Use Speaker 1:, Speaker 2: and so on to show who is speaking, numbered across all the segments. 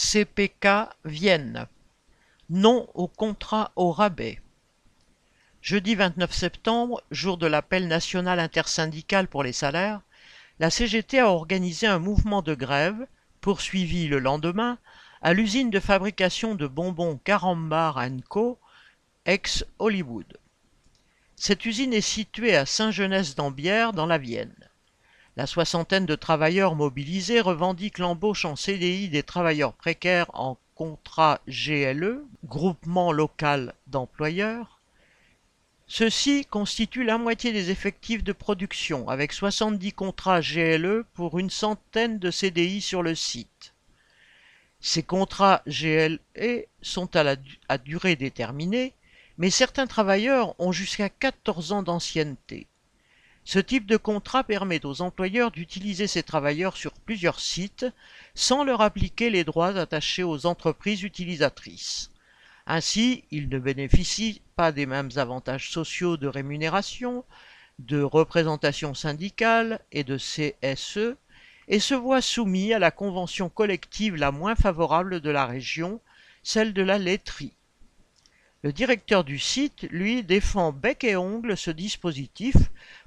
Speaker 1: CPK Vienne. Non au contrat au rabais. Jeudi 29 septembre, jour de l'appel national intersyndical pour les salaires, la CGT a organisé un mouvement de grève, poursuivi le lendemain, à l'usine de fabrication de bonbons Carambar Co, ex-Hollywood. Cette usine est située à Saint-Genès-d'Ambière, dans la Vienne. La soixantaine de travailleurs mobilisés revendiquent l'embauche en CDI des travailleurs précaires en contrat GLE, groupement local d'employeurs. Ceux-ci constituent la moitié des effectifs de production, avec 70 contrats GLE pour une centaine de CDI sur le site. Ces contrats GLE sont à, à durée déterminée, mais certains travailleurs ont jusqu'à 14 ans d'ancienneté. Ce type de contrat permet aux employeurs d'utiliser ces travailleurs sur plusieurs sites sans leur appliquer les droits attachés aux entreprises utilisatrices. Ainsi, ils ne bénéficient pas des mêmes avantages sociaux de rémunération, de représentation syndicale et de CSE, et se voient soumis à la convention collective la moins favorable de la région, celle de la laiterie. Le directeur du site, lui, défend bec et ongle ce dispositif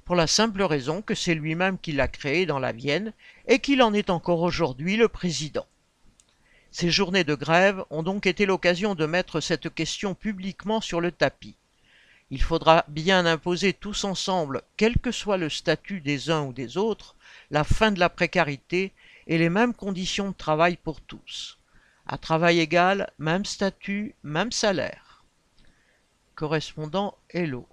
Speaker 1: pour la simple raison que c'est lui-même qui l'a créé dans la Vienne et qu'il en est encore aujourd'hui le président. Ces journées de grève ont donc été l'occasion de mettre cette question publiquement sur le tapis. Il faudra bien imposer tous ensemble, quel que soit le statut des uns ou des autres, la fin de la précarité et les mêmes conditions de travail pour tous. À travail égal, même statut, même salaire correspondant Hello.